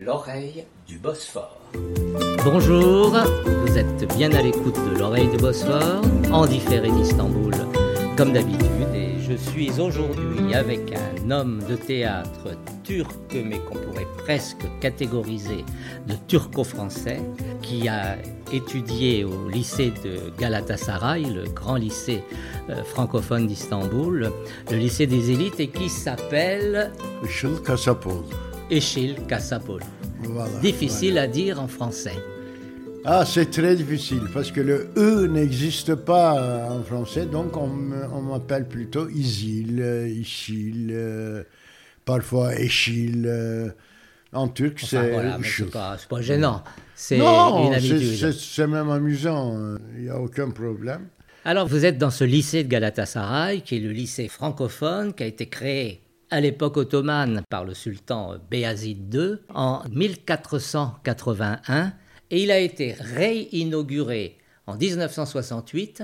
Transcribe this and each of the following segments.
L'oreille du Bosphore. Bonjour, vous êtes bien à l'écoute de l'oreille du Bosphore, en différé d'Istanbul, comme d'habitude, et je suis aujourd'hui avec un homme de théâtre turc, mais qu'on pourrait presque catégoriser de turco-français, qui a étudié au lycée de Galatasaray, le grand lycée euh, francophone d'Istanbul, le lycée des élites, et qui s'appelle. Eşil Kasapol. Voilà. Difficile à dire en français. Ah, c'est très difficile parce que le E n'existe pas euh, en français, donc on, m'appelle plutôt Isil, euh, euh, parfois Eşil. euh, en turc, Enfin, c'est voilà, c'est pas, gênant. C'est une c'est- habitude. c'est c'est même amusant, euh, il n'y a aucun problème. Alors, vous êtes dans ce lycée de Galatasaray, qui est le lycée francophone, qui a été créé à l'époque ottomane par le sultan Béazid II en 1481, et il a été réinauguré en 1968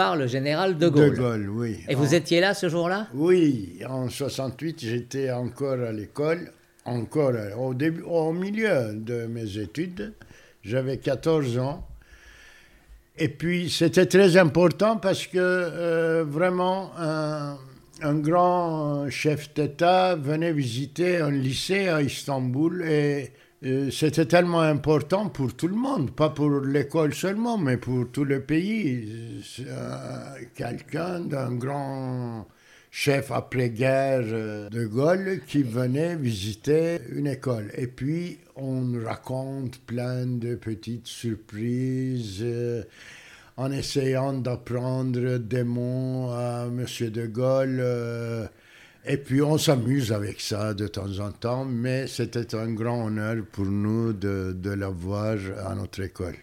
par le général de Gaulle. De Gaulle, oui. Et vous étiez là ce jour-là? Oui, en 68, j'étais encore à l'école, encore euh, au, début, au milieu de mes études. J'avais 14 ans. Et puis, c'était très important parce que euh, vraiment, un, un grand chef d'État venait visiter un lycée à Istanbul et c'était tellement important pour tout le monde, pas pour l'école seulement, mais pour tout le pays. Euh, Quelqu'un d'un grand chef après-guerre euh, de Gaulle qui venait visiter une école. Et puis, on raconte plein de petites surprises euh, en essayant d'apprendre des mots à M. de Gaulle. Et puis, on s'amuse avec ça de temps en temps, mais c'était un grand honneur pour nous de, de l'avoir à notre école.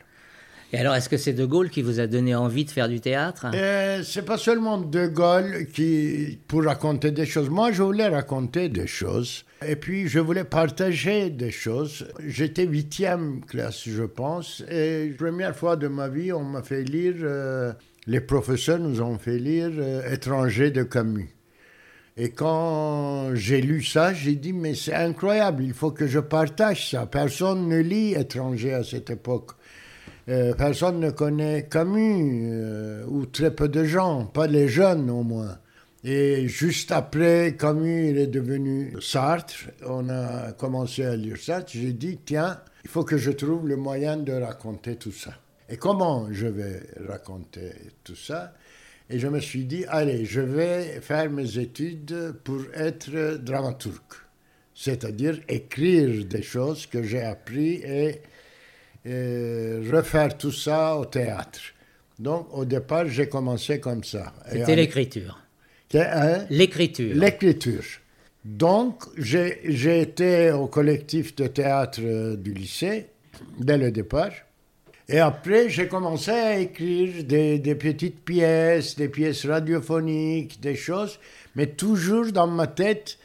Et alors, est-ce que c'est de Gaulle qui vous a donné envie de faire du théâtre? Euh, c'est pas seulement De Gaulle qui pour raconter des choses. Moi, je voulais raconter des choses. Et puis, je voulais partager des choses. J'étais huitième classe, je pense. Et première fois de ma vie, on m'a fait lire, euh, les professeurs nous ont fait lire euh, Étranger de Camus. Et quand j'ai lu ça, j'ai dit, mais c'est incroyable, il faut que je partage ça. Personne ne lit Étranger à cette époque. Euh, personne ne connaît Camus, euh, ou très peu de gens, pas les jeunes au moins. Et juste après, Camus il est devenu Sartre, on a commencé à lire Sartre, j'ai dit, tiens, il faut que je trouve le moyen de raconter tout ça. Et comment je vais raconter tout ça? Et je me suis dit, allez, je vais faire mes études pour être dramaturge, c'est-à-dire écrire des choses que j'ai appris et et refaire tout ça au théâtre. Donc, au départ, j'ai commencé comme ça. C'était l'écriture. Hein? L'écriture. L'écriture. Donc, j'ai été au collectif de théâtre du lycée dès le départ. Et après, j'ai commencé à écrire des, petites pièces, des pièces radiophoniques, des choses, mais toujours dans ma tête,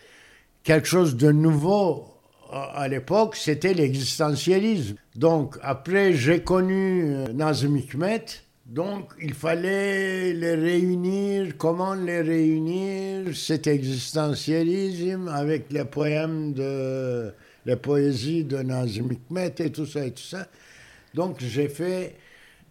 quelque chose de nouveau à à l'époque, c'était l'existentialisme. Donc, après, j'ai connu euh, Nazım Hikmet. Donc, il fallait les réunir. Comment les réunir? Cet existentialisme avec les poèmes de les poésies de Nazım Hikmet et tout ça et tout ça. Donc, j'ai fait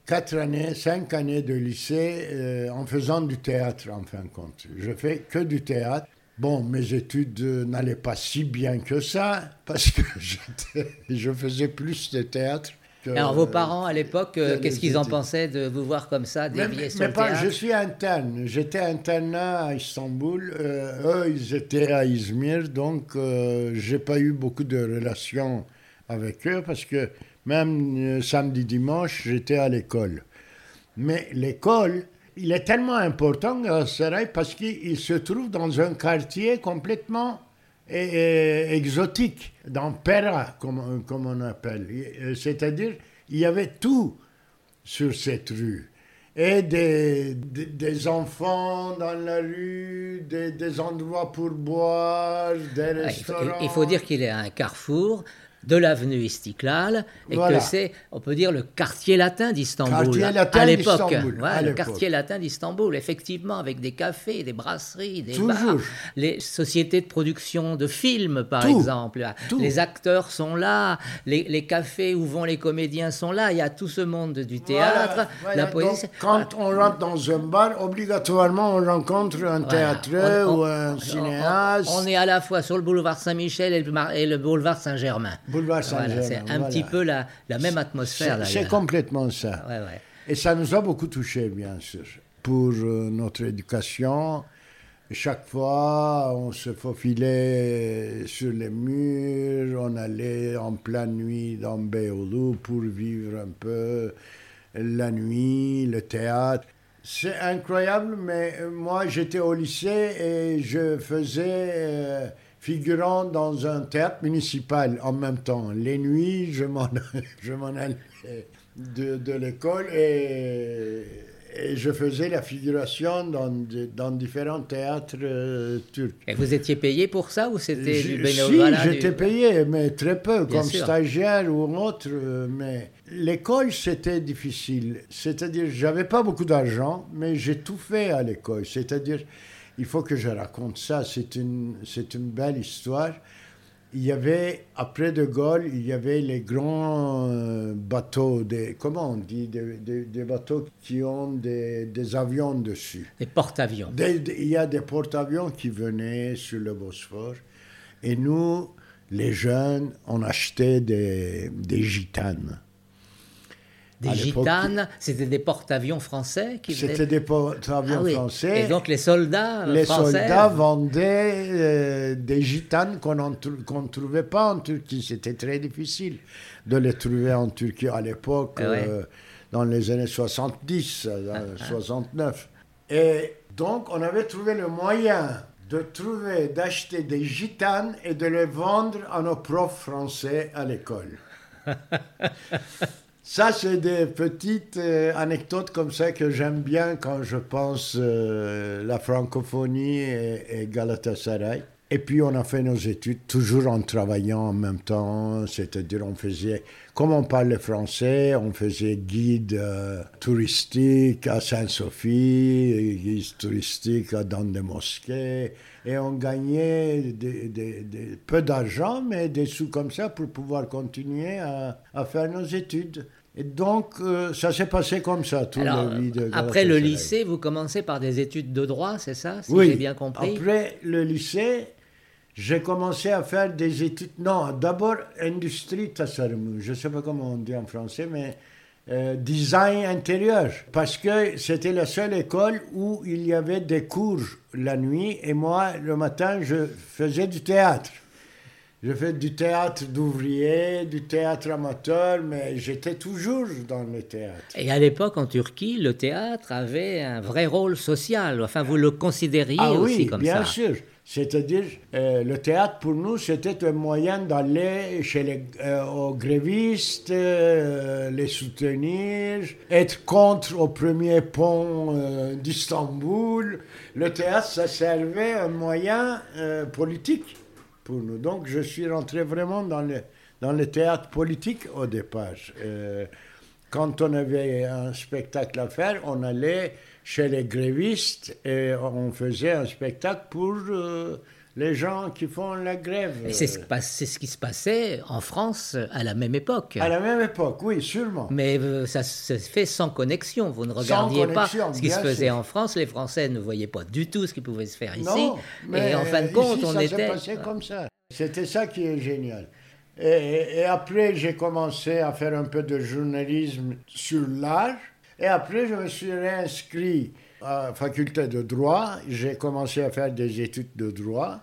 quatre années, cinq années de lycée euh, en faisant du théâtre, en fin de compte. Je fais que du théâtre. Bon, mes études euh, n'allaient pas si bien que ça, parce que je faisais plus de théâtre. que- Alors, vos parents, à l'époque, euh, que qu'est-ce qu'ils en pensaient de vous voir comme ça, Mais, dévier mais sur le pas, théâtre? je suis interne. J'étais internat à Istanbul. Euh, eux, ils étaient à Izmir, donc euh, j'ai pas eu beaucoup de relations avec eux parce que même euh, samedi, dimanche, j'étais à l'école. Mais l'école, il est tellement important à Saray parce qu'il se trouve dans un quartier complètement eh, exotique, dans Pera, comme, comme on appelle. C'est-à-dire, il y avait tout sur cette rue. Et des, des, des enfants dans la rue, des, des endroits pour boire, des il, faut, restaurants. il faut dire qu'il est à un carrefour de l'avenue Istiklal et Voilà. que c'est, on peut dire, le quartier latin d'Istanbul à l'époque. Ouais, le quartier latin d'Istanbul, effectivement, avec des cafés, des brasseries, des bars, les sociétés de production de films, par Tout. exemple. Tout. Les acteurs sont là, les, les cafés où vont les comédiens sont là. Il y a tout ce monde du théâtre, Voilà, voilà. la poésie. Donc, quand on rentre dans un bar, obligatoirement, on rencontre un théâtreux on- ou un cinéaste. On, est à la fois sur le boulevard Saint-Michel et le boulevard Saint-Germain. Boulevard Voilà, Saint-Germain, c'est un voilà. petit peu la, la même atmosphère. C'est- complètement ça. Ouais, ouais. Et ça nous a beaucoup touché, bien sûr. Pour euh, notre éducation, chaque fois, on se faufilait sur les murs, on allait en pleine nuit dans Beyoğlu pour vivre un peu la nuit, le théâtre. C'est incroyable, mais moi j'étais au lycée et je faisais euh, figurant dans un théâtre municipal en même temps. Les nuits, je m'en, je m'en allais de, de l'école et, et je faisais la figuration dans, dans différents théâtres euh, turcs. Et vous étiez payé pour ça ou c'était Je- du si, bénévolat du- j'étais payé, mais très peu, Bien comme sûr. stagiaire ou autre. Mais l'école, c'était difficile. C'est-à-dire, j'avais pas beaucoup d'argent, mais j'ai tout fait à l'école. C'est-à-dire, il faut que je raconte ça. C'est une, c'est une belle histoire. Il y avait, après De Gaulle, il y avait les grands euh, bateaux, des, comment on dit, des, des- des bateaux qui ont des, des avions dessus. des porte-avions. Il y a des porte-avions qui venaient sur le Bosphore. Et nous, les jeunes, on achetait des, des gitanes. Des gitanes, c'était des porte-avions français qui. C'était des porte-avions Ah oui. français. Et donc les soldats euh, les français. soldats vendaient euh, des gitanes qu'on ne trouvait pas en Turquie. C'était très difficile de les trouver en Turquie à l'époque, Ah ouais. euh, dans les années 70, euh, 69. Et donc, on avait trouvé le moyen de trouver, d'acheter des gitanes et de les vendre à nos profs français à l'école. Ça, c'est des petites euh, anecdotes comme ça que j'aime bien quand je pense euh, la francophonie et, et Galatasaray. Et puis, on a fait nos études toujours en travaillant en même temps. C'est-à-dire, on faisait, comme on parlait français, on faisait guide euh, touristique à Saint-Sophie, guide touristique dans des mosquées. Et on gagnait des- des- des- peu d'argent, mais des sous comme ça pour pouvoir continuer à, à faire nos études. Et donc, euh, ça s'est passé comme ça, toute Alors, la vie de après le lycée, vous commencez par des études de droit, c'est ça Si oui, j'ai bien compris? après le lycée, j'ai commencé à faire des études. Non, d'abord industrie tasarım. Je ne sais pas comment on dit en français, mais euh, design intérieur. Parce que c'était la seule école où il y avait des cours la nuit et moi, le matin, je faisais du théâtre. Je fais du théâtre d'ouvrier, du théâtre amateur, mais j'étais toujours dans le théâtre. Et à l'époque, en Turquie, le théâtre avait un vrai rôle social. Enfin, vous le considériez Ah aussi oui, comme bien ça. sûr. C'est-à-dire, euh, le théâtre pour nous, c'était un moyen d'aller chez les, euh, aux grévistes, euh, les soutenir, être contre au premier pont d'Istanbul. Le théâtre, ça servait un moyen politique pour nous. Donc, je suis rentré vraiment dans le, dans le théâtre politique au départ. Quand on avait un spectacle à faire, on allait chez les grévistes et on faisait un spectacle pour euh, les gens qui font la grève. C'est ce, qui ce se passait en France à la même époque. À la même époque, oui, sûrement. Mais euh, ça se fait sans connexion. Vous ne regardiez pas ce qui se faisait sûr. en France. Les Français ne voyaient pas du tout ce qui pouvait se faire ici. Non, mais et en fin de ici, compte, on ça s'est était. passé comme ça. C'était ça qui est génial. Et, et après, j'ai commencé à faire un peu de journalisme sur l'art. Et après, je me suis réinscrit à la faculté de droit. J'ai commencé à faire des études de droit.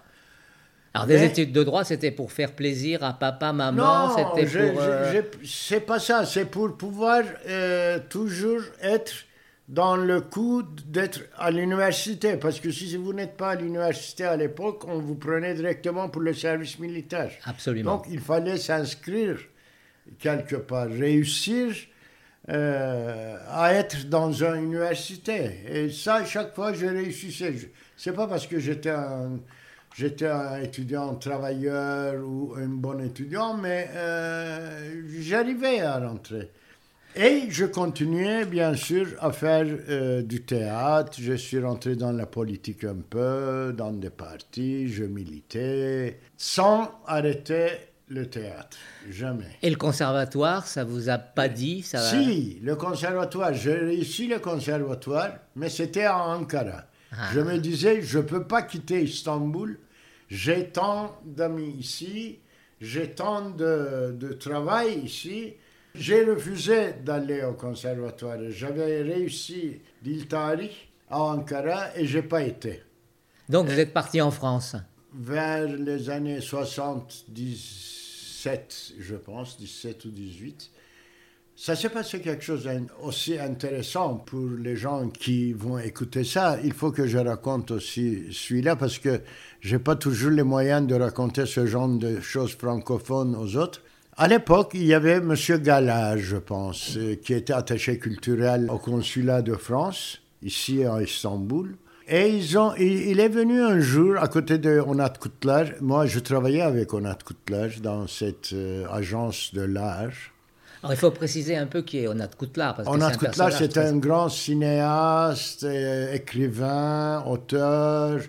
Alors, des Mais- études de droit, c'était pour faire plaisir à papa, maman. Non, C'était pour. euh, c'est pas ça. C'est pour pouvoir euh, toujours être dans le coup d'être à l'université. Parce que si vous n'êtes pas à l'université à l'époque, on vous prenait directement pour le service militaire. Absolument. Donc il fallait s'inscrire quelque part, réussir euh, à être dans une université. Et ça, chaque fois, je réussissais. C'est pas parce que j'étais un, j'étais un étudiant travailleur ou un bon étudiant, mais euh, j'arrivais à rentrer. Et je continuais bien sûr à faire euh, du théâtre. Je suis rentré dans la politique un peu, dans des partis, je militais, sans arrêter le théâtre, jamais. Et le conservatoire, ça vous a pas dit ça Si, le conservatoire, j'ai réussi le conservatoire, mais c'était à Ankara. Ah. Je me disais, je ne peux pas quitter Istanbul, j'ai tant d'amis ici, j'ai tant de, de travail ici. J'ai refusé d'aller au conservatoire. J'avais réussi l'Iltari à Ankara et j'ai pas été. Donc vous êtes parti en France Vers les années 70 je pense, 17 ou 18. Ça s'est passé quelque chose aussi intéressant pour les gens qui vont écouter ça. Il faut que je raconte aussi celui-là parce que j'ai pas toujours les moyens de raconter ce genre de choses francophones aux autres. À l'époque, il y avait M. Gallage, je pense, euh, qui était attaché culturel au consulat de France, ici à Istanbul. Et ils ont, il, est venu un jour à côté de Onat Kutlar. Moi, je travaillais avec Onat Kutlar dans cette euh, agence de l'art. Alors, il faut préciser un peu qui est Onat Kutlar. Onat Kutlar, c'est un grand cinéaste, euh, écrivain, auteur,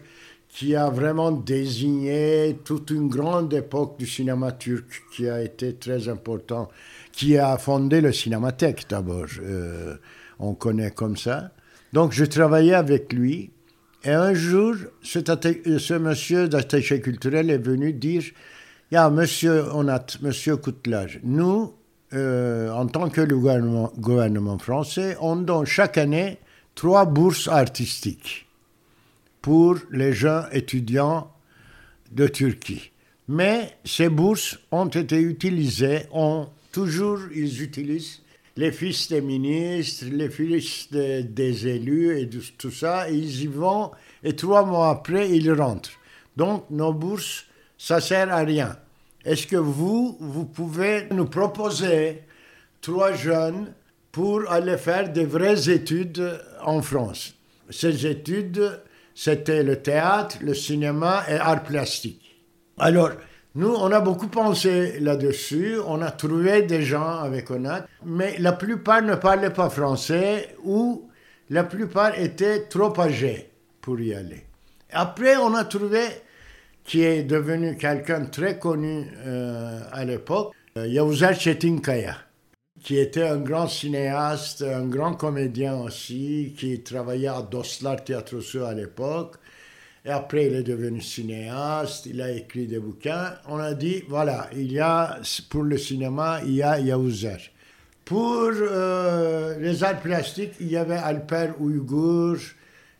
qui a vraiment désigné toute une grande époque du cinéma turc qui a été très important, qui a fondé le Cinémathèque d'abord. Euh, on connaît comme ça. Donc, je travaillais avec lui. Et un jour, ce monsieur d'attaché culturel est venu dire Il y a monsieur, on a monsieur Coutelage, nous, euh, en tant que gouvernement, gouvernement, français, on donne chaque année trois bourses artistiques pour les jeunes étudiants de Turquie. Mais ces bourses ont été utilisées, ont toujours, ils utilisent les fils des ministres, les fils des élus et tout ça, ils y vont et trois mois après, ils rentrent. Donc nos bourses, ça sert à rien. Est-ce que vous, vous pouvez nous proposer trois jeunes pour aller faire des vraies études en France? Ces études, c'était le théâtre, le cinéma et art plastique. Alors, nous, on a beaucoup pensé là-dessus, on a trouvé des gens avec ONAT, mais la plupart ne parlaient pas français ou la plupart étaient trop âgés pour y aller. Après, on a trouvé, qui est devenu quelqu'un très connu euh, à l'époque, euh, Yavuzar Çetinkaya, qui était un grand cinéaste, un grand comédien aussi, qui travaillait à Dostlar Tiyatrosu à l'époque. Et après, il est devenu cinéaste, il a écrit des bouquins. On a dit, voilà, il y a, pour le cinéma, il y a Yavuzar. Pour euh, les arts plastiques, il y avait Alper Uyghur,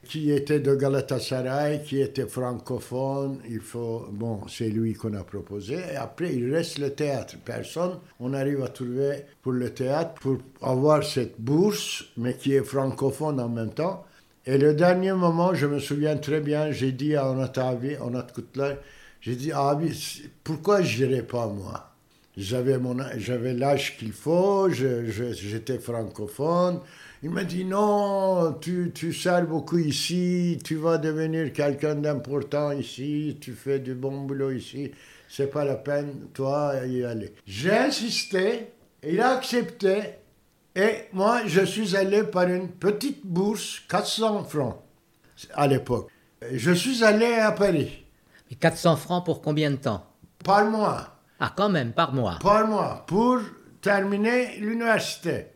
qui était de Galatasaray, qui était francophone. Il faut, bon, c'est lui qu'on a proposé. Et après, il reste le théâtre. Personne, on arrive à trouver pour le théâtre, pour avoir cette bourse, mais qui est francophone en même temps. Et le dernier moment, je me souviens très bien, j'ai dit à avis, à notre j'ai dit, ah, pourquoi je n'irai pas moi? J'avais, mon, j'avais l'âge qu'il faut, j'étais francophone. Il m'a dit, non, tu, tu sers beaucoup ici, tu vas devenir quelqu'un d'important ici, tu fais du bon boulot ici, c'est pas la peine, toi, y aller. J'ai insisté, il a accepté, et moi, je suis allé par une petite bourse, 400 francs à l'époque. Je suis allé à Paris. Et 400 francs pour combien de temps? Par mois. Ah, quand même, par mois. Par mois, pour terminer l'université.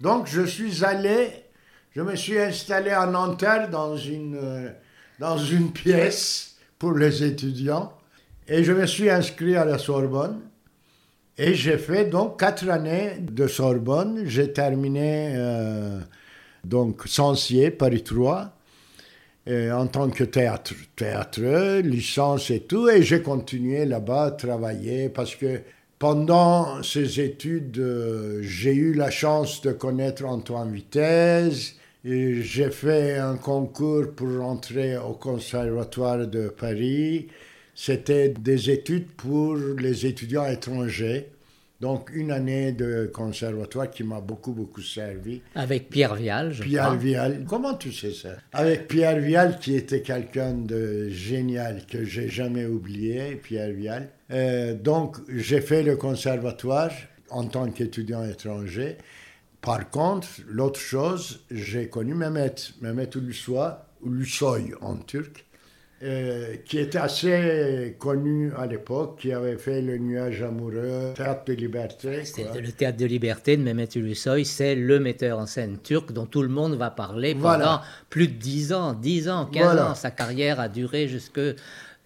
Donc, je suis allé, je me suis installé à Nanterre dans une, euh, dans une pièce pour les étudiants et je me suis inscrit à la Sorbonne. Et j'ai fait donc quatre années de Sorbonne. J'ai terminé euh, donc Sancier, Paris 3, en tant que théâtre, théâtre, licence et tout. Et j'ai continué là-bas à travailler parce que pendant ces études, euh, j'ai eu la chance de connaître Antoine Vitesse. J'ai fait un concours pour rentrer au Conservatoire de Paris. C'était des études pour les étudiants étrangers. Donc, une année de conservatoire qui m'a beaucoup, beaucoup servi. Avec Pierre Vial, je Pierre crois. Vial, comment tu sais ça? Avec Pierre Vial, qui était quelqu'un de génial, que j'ai jamais oublié, Pierre Vial. Euh, donc, j'ai fait le conservatoire en tant qu'étudiant étranger. Par contre, l'autre chose, j'ai connu Mehmet, Mehmet Ulusoy, Ulusoy en turc, euh, qui était assez connu à l'époque, qui avait fait Le Nuage amoureux, Théâtre de liberté. Quoi. le théâtre de liberté de Mehmet Ulusoy, c'est le metteur en scène turc dont tout le monde va parler pendant Voilà. plus de 10 ans, 10 ans, 15 Voilà. ans. Sa carrière a duré jusque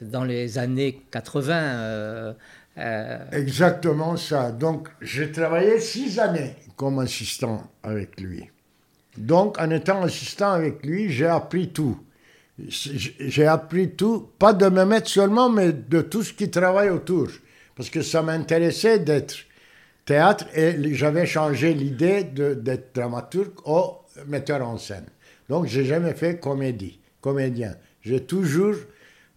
dans les années 80. euh, euh, Exactement ça. Donc, j'ai travaillé six années comme assistant avec lui. Donc, en étant assistant avec lui, j'ai appris tout. J'ai appris tout, pas de me mettre seulement, mais de tout ce qui travaille autour. Parce que ça m'intéressait d'être théâtre et j'avais changé l'idée d'être dramaturge au metteur en scène. Donc, j'ai jamais fait comédie, comédien. J'ai toujours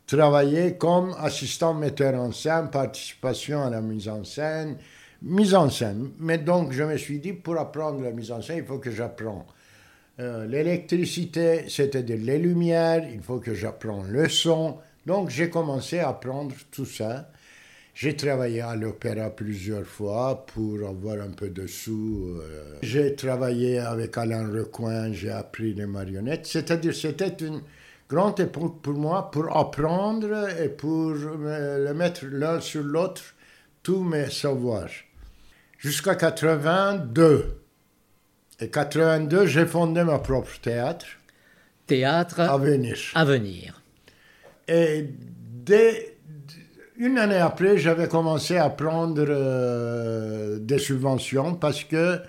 travaillé comme assistant metteur en scène, participation à la mise en scène, mise en scène. Mais donc, je me suis dit, pour apprendre la mise en scène, il faut que j'apprends. Euh, L'électricité, c'était de les lumières, il faut que j'apprends le son. Donc, j'ai commencé à apprendre tout ça. J'ai travaillé à l'opéra plusieurs fois pour avoir un peu de sous. euh. J'ai travaillé avec Alain Recoin, j'ai appris les marionnettes. C'est-à-dire, c'était une grande époque pour moi pour apprendre et pour le mettre l'un sur l'autre, tous mes savoirs. Jusqu'à 82. Et 82, j'ai fondé ma propre théâtre théâtre à venir. à venir. Et dès une année après, j'avais commencé à prendre euh, des subventions parce que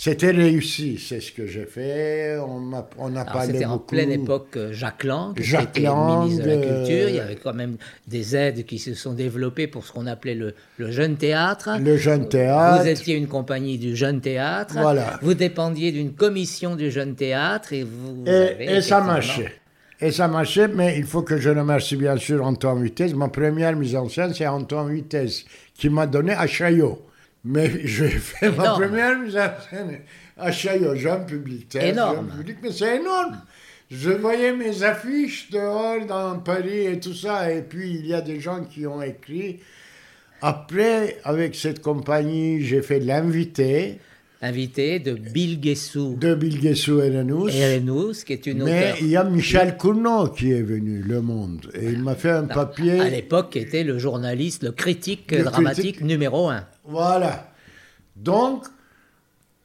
c'était réussi. C'est ce que j'ai fait. On, m'a- on a parlé C'était en pleine époque euh, Jacques Lang, qui Jacques était Lang, ministre de la euh, Culture. Il y avait quand même des aides qui se sont développées pour ce qu'on appelait le, le jeune théâtre. Le jeune théâtre. Vous étiez une compagnie du jeune théâtre. Voilà. Vous dépendiez d'une commission du jeune théâtre et vous. Et, avez et ça marchait. Et ça marchait, mais il faut que je remercie bien sûr Antoine Vitesse. Ma première mise en scène, c'est Antoine Vitesse qui m'a donné à Chaillot. Mais j'ai fait ma Énorme. première mise en scène à jeune public. Énorme. public, mais c'est énorme. Je voyais mes affiches dehors dans Paris et tout ça. Et puis, il y a des gens qui ont écrit. Après, avec cette compagnie, j'ai fait l'invité Invité de Bill Guessou de Bilguessou et Renous. et Renous, qui est une Mais il y a Michel Cournot qui est venu, Le Monde, et il m'a fait un papier. À l'époque, qui était le journaliste, le critique Le dramatique critique. numéro un. Voilà. Donc,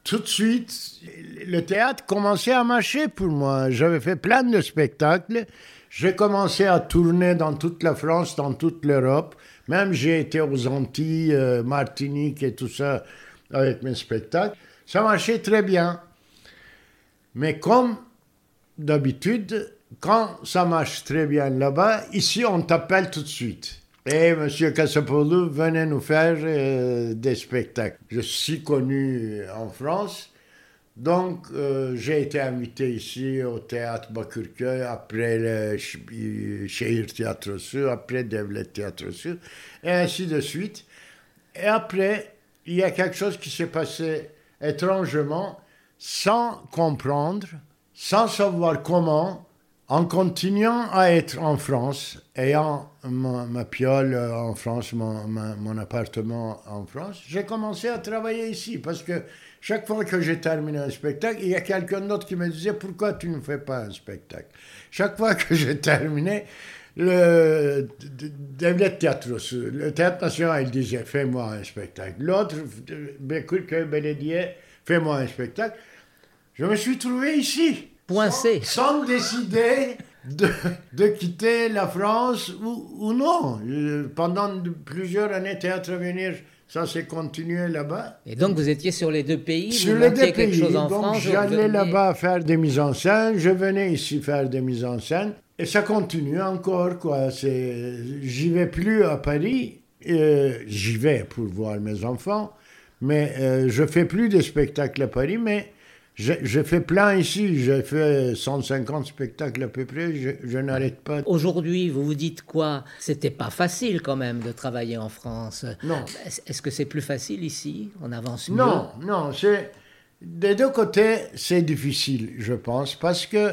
tout de suite, le théâtre commençait à marcher pour moi. J'avais fait plein de spectacles. J'ai commencé à tourner dans toute la France, dans toute l'Europe. Même j'ai été aux Antilles, euh, Martinique et tout ça avec mes spectacles. Ça marchait très bien. Mais comme d'habitude, quand ça marche très bien là-bas, ici on t'appelle tout de suite. Et Monsieur Cassapoulou venait nous faire euh, des spectacles. Je suis connu en France, donc euh, j'ai été invité ici au théâtre Bakırköy, après le Şehir Tiyatrosu, après Devlet Tiyatrosu, et ainsi de suite. Et après, il y a quelque chose qui s'est passé étrangement, sans comprendre, sans savoir comment, en continuant à être en France, ayant ma, piole en France, mon, mon appartement en France, j'ai commencé à travailler ici parce que chaque fois que j'ai terminé un spectacle, il y a quelqu'un d'autre qui me disait pourquoi tu ne fais pas un spectacle? Chaque fois que j'ai terminé, le Devlet Tiyatrosu, le Théâtre National, disait fais-moi un spectacle. L'autre, Bekirköy Belediye, fais-moi un spectacle. Je me suis trouvé ici Poincé. sans décider de, de quitter la France ou, ou non. Euh, Pendant plusieurs années, Théâtre Avenir, ça s'est continué là-bas. Et donc, vous étiez sur les deux pays. Sur vous les deux quelque pays. chose en Donc j'allais là-bas faire des mises en scène, je venais ici faire des mises en scène. Et ça continue encore, quoi. J'y vais plus à Paris. euh, J'y vais pour voir mes enfants. Mais euh, je fais plus de spectacles à Paris. Mais J'ai fait plein ici, j'ai fait 150 spectacles à peu près, je, je n'arrête pas. Aujourd'hui, vous vous dites quoi? C'était pas facile quand même de travailler en France. Non. Est-ce que c'est plus facile ici? On avance mieux? Non, non, c'est des deux côtés, c'est difficile, je pense, parce que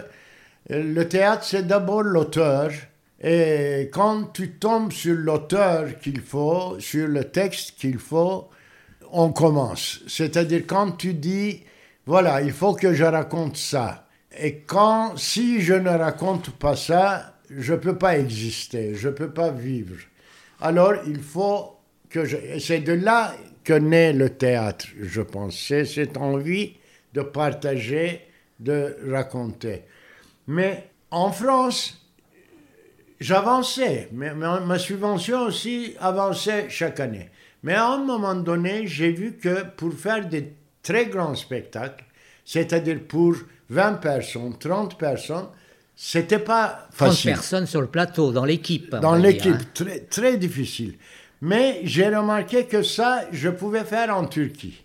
le théâtre, c'est d'abord l'auteur. Et quand tu tombes sur l'auteur qu'il faut, sur le texte qu'il faut, on commence. C'est-à-dire quand tu dis voilà, il faut que je raconte ça. Et quand, si je ne raconte pas ça, je ne peux pas exister, je ne peux pas vivre. Alors, il faut que je... C'est de là que naît le théâtre, je pense. C'est cette envie de partager, de raconter. Mais en France, j'avançais. Ma, ma subvention aussi avançait chaque année. Mais à un moment donné, j'ai vu que pour faire des très grand spectacle, c'est-à-dire pour 20 personnes, 30 personnes, c'était pas facile. 30 personnes sur le plateau, dans l'équipe. Dans l'équipe, hein. très, très difficile. Mais j'ai remarqué que ça, je pouvais faire en Turquie.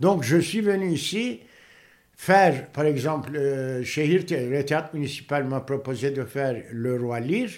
Donc je suis venu ici faire, par exemple, euh, chez Hirte, le théâtre municipal m'a proposé de faire Le Roi Lire,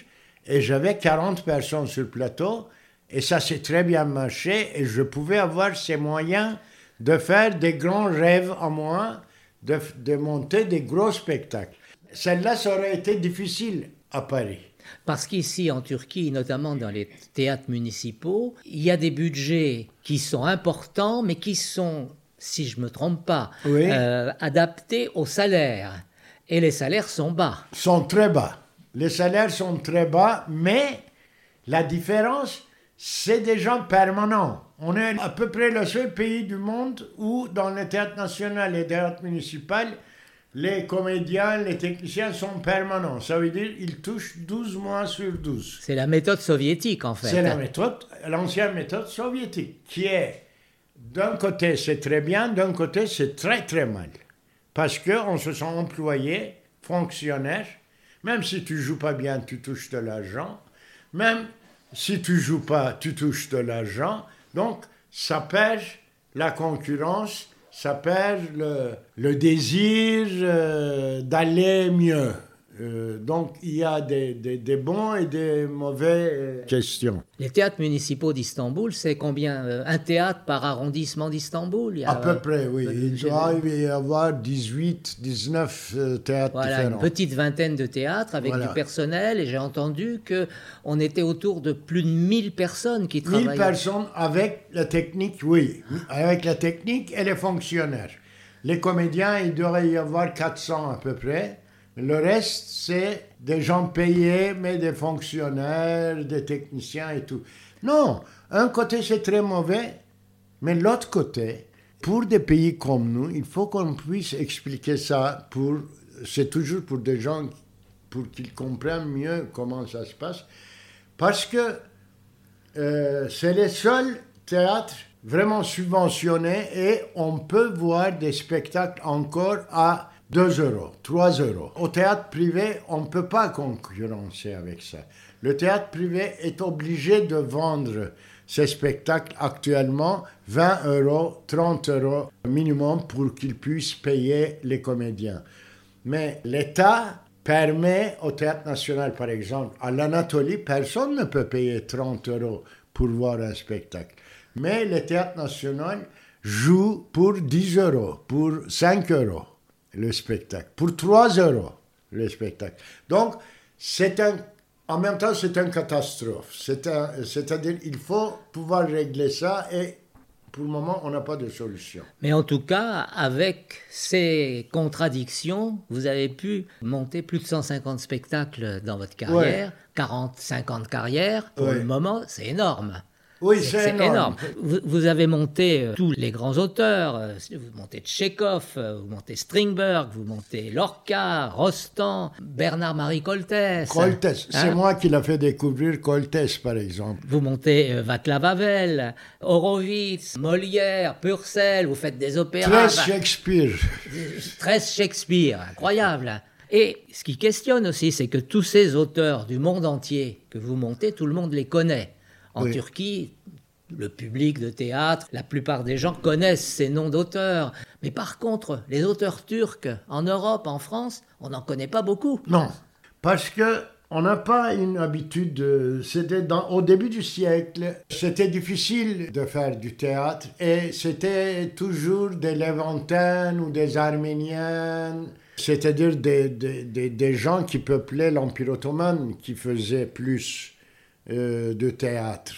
et j'avais 40 personnes sur le plateau, et ça s'est très bien marché, et je pouvais avoir ces moyens de faire des grands rêves à moi, de, de monter des gros spectacles. Celle-là, ça aurait été difficile à Paris. Parce qu'ici, en Turquie, notamment dans les théâtres municipaux, il y a des budgets qui sont importants, mais qui sont, si je ne me trompe pas, euh, adaptés aux salaires. Et les salaires sont bas. Sont très bas. Les salaires sont très bas, mais la différence, c'est des gens permanents. On est à peu près le seul pays du monde où, dans le théâtre national et le théâtre municipal, les comédiens, les techniciens sont permanents. Ça veut dire qu'ils touchent 12 mois sur 12. C'est la méthode soviétique, en fait. C'est la méthode, l'ancienne méthode soviétique, qui est, d'un côté, c'est très bien, d'un côté, c'est très, très mal. Parce qu'on se sent employé, fonctionnaire. Même si tu joues pas bien, tu touches de l'argent. Même si tu joues pas, tu touches de l'argent. Donc, ça perd la concurrence, ça perd le, désir euh, d'aller mieux. Euh, donc il y a des, des, bons et des mauvais euh, questions. Les théâtres municipaux d'Istanbul, c'est combien euh, Un théâtre par arrondissement d'Istanbul À peu près, oui. Il doit y avoir 18, 19 théâtres voilà, différents. Une petite vingtaine de théâtres avec du personnel et j'ai entendu qu'on était autour de plus de 1000 personnes qui travaillaient. 1000 personnes avec la technique, oui. Avec la technique et les fonctionnaires. Les comédiens, il devrait y avoir 400 à peu près. Le reste, c'est des gens payés, mais des fonctionnaires, des techniciens et tout. Non, un côté, c'est très mauvais, mais l'autre côté, pour des pays comme nous, il faut qu'on puisse expliquer ça pour... C'est toujours pour des gens pour qu'ils comprennent mieux comment ça se passe. Parce que euh, c'est les seuls théâtres vraiment subventionnés et on peut voir des spectacles encore à 2 euros, 3 euros. Au théâtre privé, on ne peut pas concurrencer avec ça. Le théâtre privé est obligé de vendre ses spectacles actuellement 20 euros, 30 euros minimum pour qu'il puisse payer les comédiens. Mais l'État permet au Théâtre national, par exemple, à l'Anatolie, personne ne peut payer 30 euros pour voir un spectacle. Mais le Théâtre national joue pour 10 euros, pour 5 euros le spectacle, pour 3 euros le spectacle. Donc, c'est un, en même temps, c'est une catastrophe. C'est-à-dire, il faut pouvoir régler ça et pour le moment, on n'a pas de solution. Mais en tout cas, avec ces contradictions, vous avez pu monter plus de 150 spectacles dans votre carrière, 40, 50 carrières. Pour le moment, c'est énorme. Oui, c'est énorme. Vous, avez monté euh, tous les grands auteurs. Euh, vous montez Tchekhov, euh, vous montez Stringberg, vous montez Lorca, Rostand, Bernard-Marie Coltès. Coltès, c'est hein moi qui l'a fait découvrir Coltès, par exemple. Vous montez Václav Havel, Horowitz, Molière, Purcell, vous faites des opéras. 13 Shakespeare. 13 Shakespeare, incroyable. Et ce qui questionne aussi, c'est que tous ces auteurs du monde entier que vous montez, tout le monde les connaît. En Turquie, le public de théâtre, la plupart des gens connaissent ces noms d'auteurs. Mais par contre, les auteurs turcs en Europe, en France, on n'en connaît pas beaucoup. Non, parce que on n'a pas une habitude. de- C'était au début du siècle, c'était difficile de faire du théâtre et c'était toujours des Lévantins ou des Arméniens, c'est-à-dire des, des- des- des gens qui peuplaient l'Empire ottoman qui faisaient plus euh, de théâtre.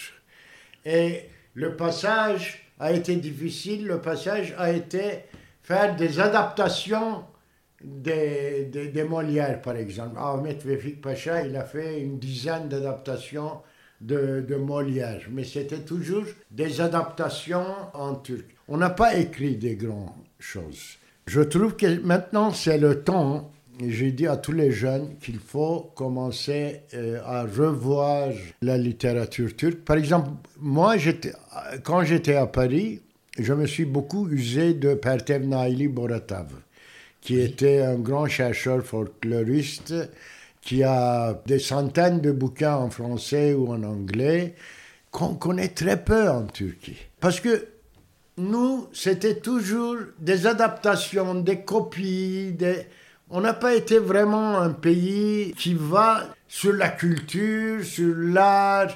Et le passage a été difficile, le passage a été faire des adaptations des, des, des Molières, par exemple. Ahmet Vefik Pacha, il a fait une dizaine d'adaptations de, de Molière, mais c'était toujours des adaptations en turc. On n'a pas écrit des grandes choses. Je trouve que maintenant, c'est le temps, j'ai dit à tous les jeunes qu'il faut commencer euh, à revoir la littérature turque. Par exemple, moi, quand j'étais à Paris, je me suis beaucoup usé de Pertev Naili Boratav qui était un grand chercheur folkloriste, qui a des centaines de bouquins en français ou en anglais, qu'on connaît très peu en Turquie. Parce que nous, c'était toujours des adaptations, des copies, des... on n'a pas été vraiment un pays qui va sur la culture, sur l'art.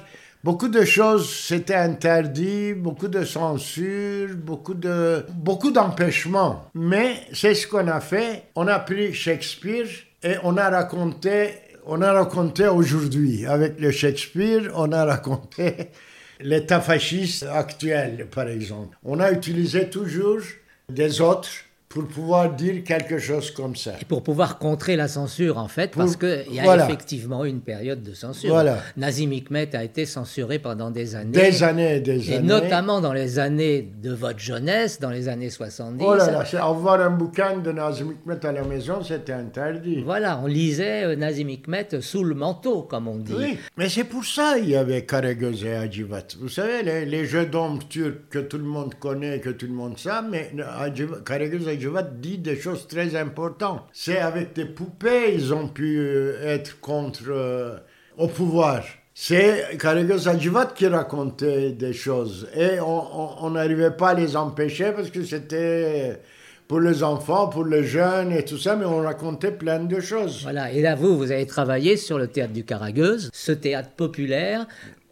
Beaucoup de choses c'était interdit, beaucoup de censure, beaucoup de beaucoup d'empêchements. Mais c'est ce qu'on a fait. On a pris Shakespeare et on a raconté, on a raconté aujourd'hui avec le Shakespeare, on a raconté l'état fasciste actuel, par exemple. On a utilisé toujours des autres pour pouvoir dire quelque chose comme ça. Et pour pouvoir contrer la censure, en fait, parce Pour- qu'il y a voilà. effectivement eu une période de censure. Voilà. Nazim Hikmet a été censuré pendant des années. Des années et des Et années. notamment dans les années de votre jeunesse, dans les années 70. Oh là là, c'est avoir un bouquin de Nazim Hikmet à la maison, c'était interdit. Voilà, on lisait euh, Nazim Hikmet sous le manteau, comme on dit. Oui, mais c'est pour ça qu'il y avait Karagöz et Hacivat. Vous savez, les, les jeux d'hommes turcs que tout le monde connaît, que tout le monde sait, mais Hacivat- Karagöz et Hacivat dit des choses très importantes. C'est avec des poupées ils ont pu euh, être contre euh, au pouvoir. C'est Karagöz Hacivat qui racontait des choses et on- n'arrivait pas à les empêcher parce que c'était pour les enfants, pour les jeunes et tout ça, mais on racontait plein de choses. Voilà, et là, vous, vous avez travaillé sur le théâtre du Caragueuse, ce théâtre populaire,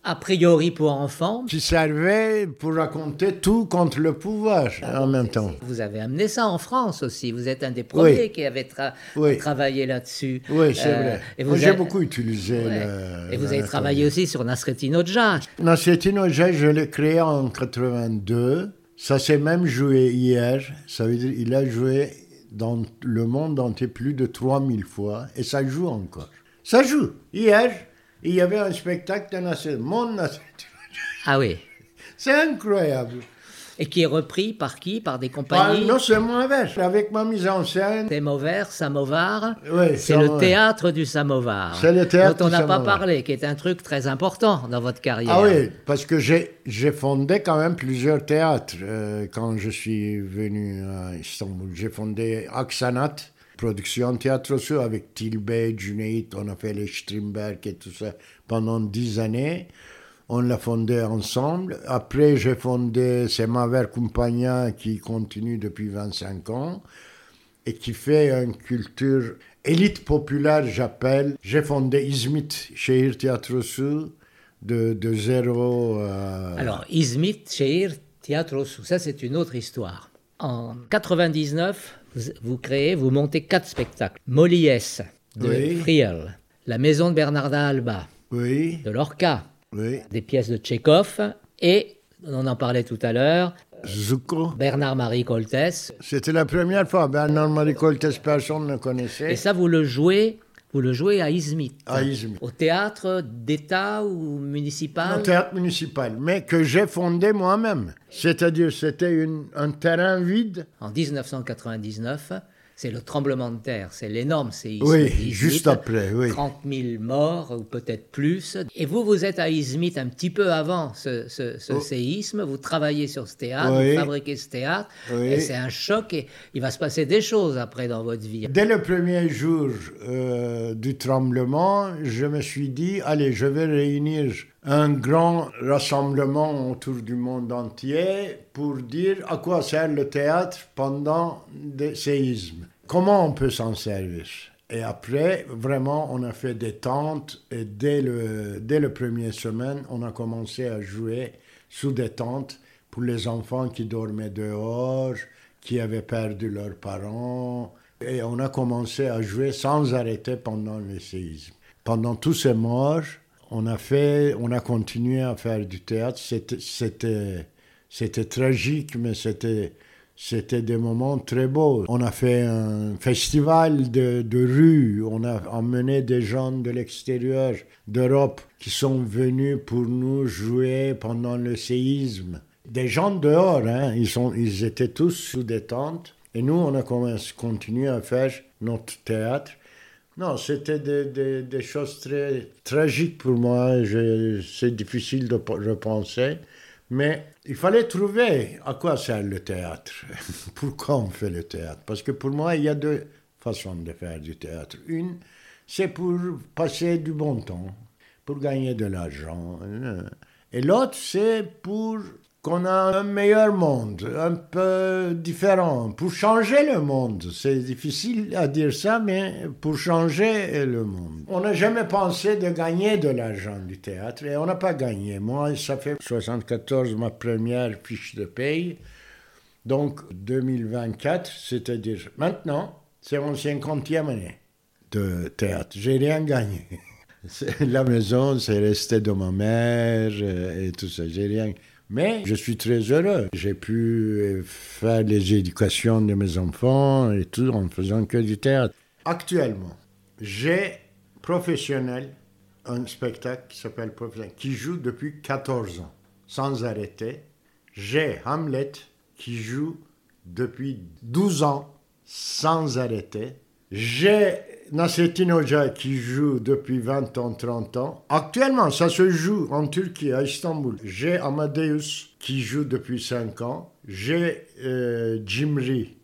a priori pour enfants. qui servait pour raconter tout contre le pouvoir en même temps. Vous avez amené ça en France aussi. Vous êtes un des premiers Oui. qui avait tra- Oui. travaillé là-dessus. Oui, c'est Euh, vrai. Et Moi, vous j'ai avez- beaucoup utilisé Ouais. le- Et vous avez travaillé aussi sur. Nasreddin Hoxha, je l'ai créé en 82. Ça s'est même joué hier. Ça veut dire il a joué dans le monde entier plus de 3000 fois et ça joue encore. Ça joue. Hier, il y avait un spectacle de. Mon Nasreddin. Ah oui. C'est incroyable. Et qui est repris par qui? Par des compagnies? non seulement avec, avec ma mise en scène. Samovar, Samovar? Oui, C'est le théâtre du Samovar. C'est le théâtre dont on n'a pas parlé, qui est un truc très important dans votre carrière. Ah oui, parce que j'ai j'ai fondé quand même plusieurs théâtres euh, quand je suis venu à Istanbul. J'ai fondé Aksanat, production théâtre aussi avec Tilbe, Cüneyt, on a fait les Strindberg et tout ça pendant dix années. On l'a fondé ensemble. Après, j'ai fondé Semaver Compagnia qui continue depuis 25 ans et qui fait une culture élite populaire, j'appelle. J'ai fondé Izmit, Şehir Tiyatrosu, de, de zéro. euh, Alors, Izmit, Şehir, Tiyatrosu, ça c'est une autre histoire. En 99, vous, vous créez, vous montez quatre spectacles. Moliès de Oui. Friel, La Maison de Bernardin Alba, oui, de Lorca, oui. des pièces de Tchekhov et, on en parlait tout à l'heure, Zuko. Bernard-Marie Coltès. C'était la première fois. Bernard-Marie Coltès, personne ne connaissait. Et ça, vous le jouez, vous le jouez à Izmit. À Izmit. Au théâtre d'État ou municipal Un théâtre municipal, mais que j'ai fondé moi-même. C'est-à-dire, c'était un terrain vide. En 1999, c'est le tremblement de terre, c'est l'énorme séisme. Oui, d'Izmit. juste après, oui. 30 000 morts, ou peut-être plus. Et vous, vous êtes à Izmit un petit peu avant ce, ce- ce séisme, vous travaillez sur ce théâtre, Oh. Oui. vous fabriquez ce théâtre, Oui. et c'est un choc, et il va se passer des choses après dans votre vie. Dès le premier jour euh, du tremblement, je me suis dit, allez, je vais réunir un grand rassemblement autour du monde entier pour dire à quoi sert le théâtre pendant des séismes. Comment on peut s'en servir? Et après, vraiment, on a fait des tentes et dès le, dès le premier semaine, on a commencé à jouer sous des tentes pour les enfants qui dormaient dehors, qui avaient perdu leurs parents. Et on a commencé à jouer sans arrêter pendant le séisme. Pendant tous ces morts, on a fait, on a continué à faire du théâtre. C'était, c'était tragique, mais c'était, c'était des moments très beaux. On a fait un festival de, de rue. On a emmené des gens de l'extérieur d'Europe qui sont venus pour nous jouer pendant le séisme. Des gens dehors, hein, ils, sont, ils étaient tous sous des tentes. Et nous, on a continué à faire notre théâtre. Non, c'était des, des, choses très tragiques pour moi. C'est difficile de repenser. Mais il fallait trouver à quoi sert le théâtre. Pourquoi on fait le théâtre Parce que pour moi, il y a deux façons de faire du théâtre. Une, c'est pour passer du bon temps, pour gagner de l'argent. Et l'autre, c'est pour qu'on a un meilleur monde, un peu différent, pour changer le monde. C'est difficile à dire ça, mais pour changer le monde. On n'a jamais pensé de gagner de l'argent du théâtre et on n'a pas gagné. Moi, ça fait 74 ma première fiche de paye. Donc 2024, c'est-à-dire maintenant, c'est mon 50e année de théâtre. J'ai rien gagné. La maison, c'est resté de ma mère et tout ça. J'ai rien. Mais je suis très heureux. J'ai pu faire les éducations de mes enfants et tout en faisant que du théâtre. Actuellement, j'ai professionnel un spectacle qui s'appelle Professionnel, qui joue depuis 14 ans, sans arrêter. J'ai Hamlet qui joue depuis 12 ans, sans arrêter. J'ai Nasrettin Hoca qui joue depuis 20 ans, 30 ans. Actuellement, ça se joue en Turquie, à Istanbul. J'ai Amadeus qui joue depuis 5 ans. J'ai euh, Jimri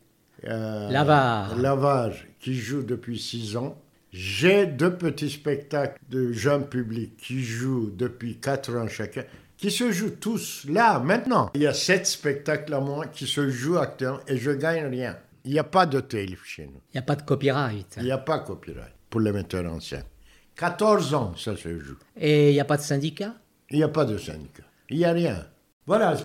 euh, Lavar. qui joue depuis 6 ans. J'ai deux petits spectacles de jeunes publics qui jouent depuis 4 ans chacun, qui se jouent tous là, maintenant. Il y a 7 spectacles à moi qui se jouent actuellement et je gagne rien. Il n'y a pas de TILF chez nous. Il n'y a pas de copyright. Il n'y a pas de copyright pour les metteurs en scène. 14 ans, ça se joue. Et il n'y a pas de syndicat? Il n'y a pas de syndicat. Il n'y a rien. Voilà.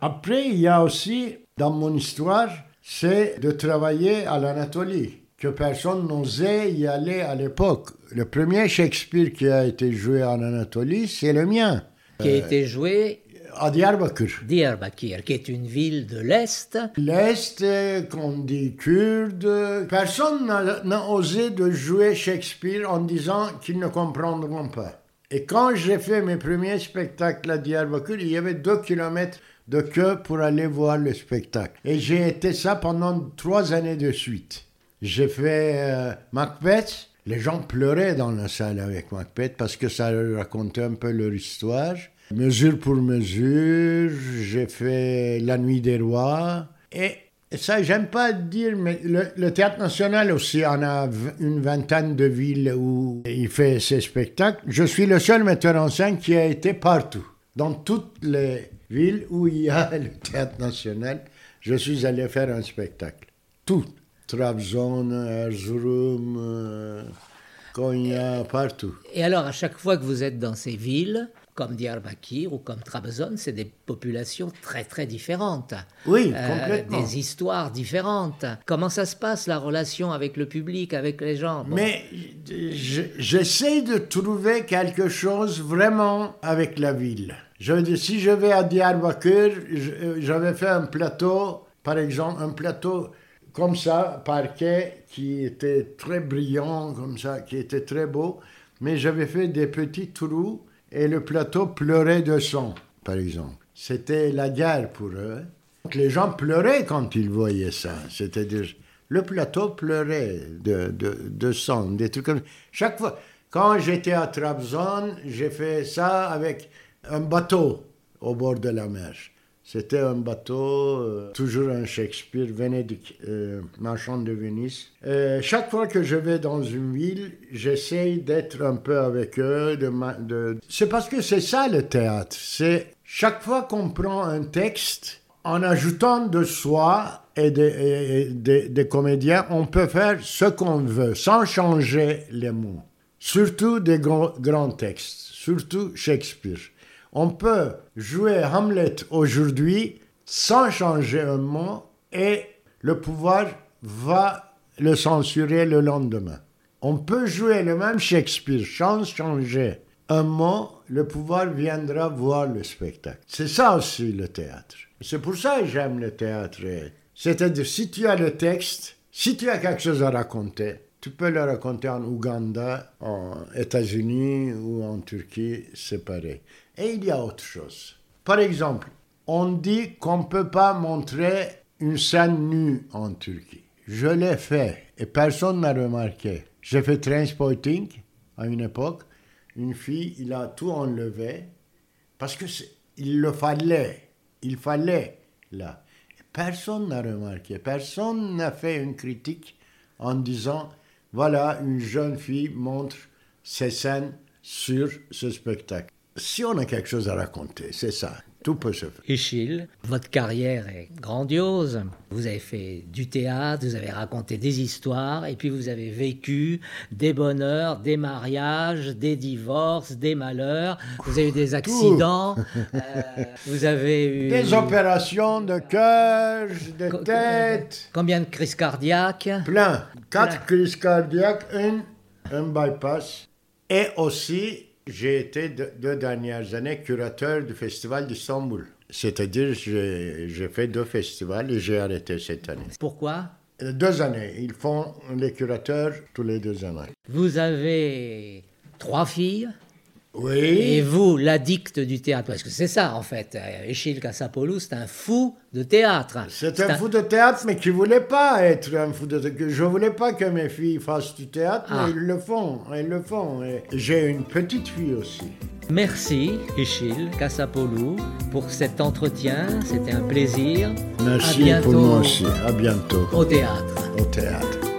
Après, il y a aussi, dans mon histoire, c'est de travailler à l'Anatolie, que personne n'osait y aller à l'époque. Le premier Shakespeare qui a été joué en Anatolie, c'est le mien. Qui a été joué à Diyarbakir. Diyarbakir, qui est une ville de l'Est. L'Est, qu'on dit kurde. Personne n'a osé de jouer Shakespeare en disant qu'ils ne comprendront pas. Et quand j'ai fait mes premiers spectacles à Diyarbakir, il y avait deux kilomètres de queue pour aller voir le spectacle. Et j'ai été ça pendant trois années de suite. J'ai fait euh, Macbeth. Les gens pleuraient dans la salle avec Macbeth parce que ça racontait un peu leur histoire mesure pour mesure, j'ai fait La Nuit des Rois. Et ça, j'aime pas dire, mais le, Théâtre National aussi en a une vingtaine de villes où il fait ses spectacles. Je suis le seul metteur en scène qui a été partout. Dans toutes les villes où il y a le Théâtre National, je suis allé faire un spectacle. Tout. Trabzon, Erzurum, euh, Konya, partout. Et alors, à chaque fois que vous êtes dans ces villes, comme Diyarbakir ou comme Trabzon, c'est des populations très très différentes. Oui, euh, complètement. Des histoires différentes. Comment ça se passe la relation avec le public, avec les gens? Mais j'essaie de trouver quelque chose vraiment avec la ville. Je si je vais à Diyarbakir, j'avais fait un plateau, par exemple, un plateau comme ça, parquet, qui était très brillant, comme ça, qui était très beau, mais j'avais fait des petits trous et le plateau pleurait de sang, par exemple. C'était la guerre pour eux. les gens pleuraient quand ils voyaient ça. C'est-à-dire, le plateau pleurait de, de, de, sang, des trucs comme ça. Chaque fois, quand j'étais à Trabzon, j'ai fait ça avec un bateau au bord de la mer. C'était un bateau, euh, toujours un Shakespeare, Venedig, euh, marchand de Venise. Euh, chaque fois que je vais dans une ville, j'essaye d'être un peu avec eux. C'est parce que c'est ça le théâtre. C'est chaque fois qu'on prend un texte, en ajoutant de soi et des, comédiens, on peut faire ce qu'on veut, sans changer les mots. Surtout des grands textes, surtout Shakespeare. On peut jouer Hamlet aujourd'hui sans changer un mot et le pouvoir va le censurer le lendemain. On peut jouer le même Shakespeare sans changer un mot, le pouvoir viendra voir le spectacle. C'est ça aussi le théâtre. C'est pour ça que j'aime le théâtre. C'est-à-dire, si tu as le texte, si tu as quelque chose à raconter, tu peux le raconter en Ouganda, en États-Unis ou en Turquie, c'est pareil. Et il y a autre chose. Par exemple, on dit qu'on ne peut pas montrer une scène nue en Turquie. Je l'ai fait et personne n'a remarqué. J'ai fait transporting à une époque. Une fille, il a tout enlevé parce que il le fallait. Il fallait là. Personne n'a remarqué. Personne n'a fait une critique en disant voilà, une jeune fille montre ses scènes sur ce spectacle si on a quelque chose à raconter, c'est ça. Tout peut se faire. Échille, votre carrière est grandiose. Vous avez fait du théâtre, vous avez raconté des histoires, et puis vous avez vécu des bonheurs, des mariages, des divorces, des malheurs. Vous avez eu des accidents. euh, vous avez eu des opérations de cœur, de tête. Combien de crises cardiaques? Plein. Quatre crises cardiaques, une, un bypass, et aussi j'ai été deux dernières années curateur du festival d'Istanbul. C'est-à-dire, j'ai fait deux festivals et j'ai arrêté cette année. Pourquoi? Euh, Deux années. Ils font les curateurs tous les deux années. Vous avez trois filles? Oui. Et vous, l'addict du théâtre, parce que c'est ça en fait, Echil Kassapoulou, c'est un fou de théâtre. C'est un, fou de théâtre, mais qui voulait pas être un fou de théâtre. Je voulais pas que mes filles fassent du théâtre, mais ah. ils le font, ils le font. J'ai une petite fille aussi. Merci, Echil Kassapoulou, pour cet entretien. C'était un plaisir. Merci pour moi aussi. À bientôt. Au théâtre. Au théâtre.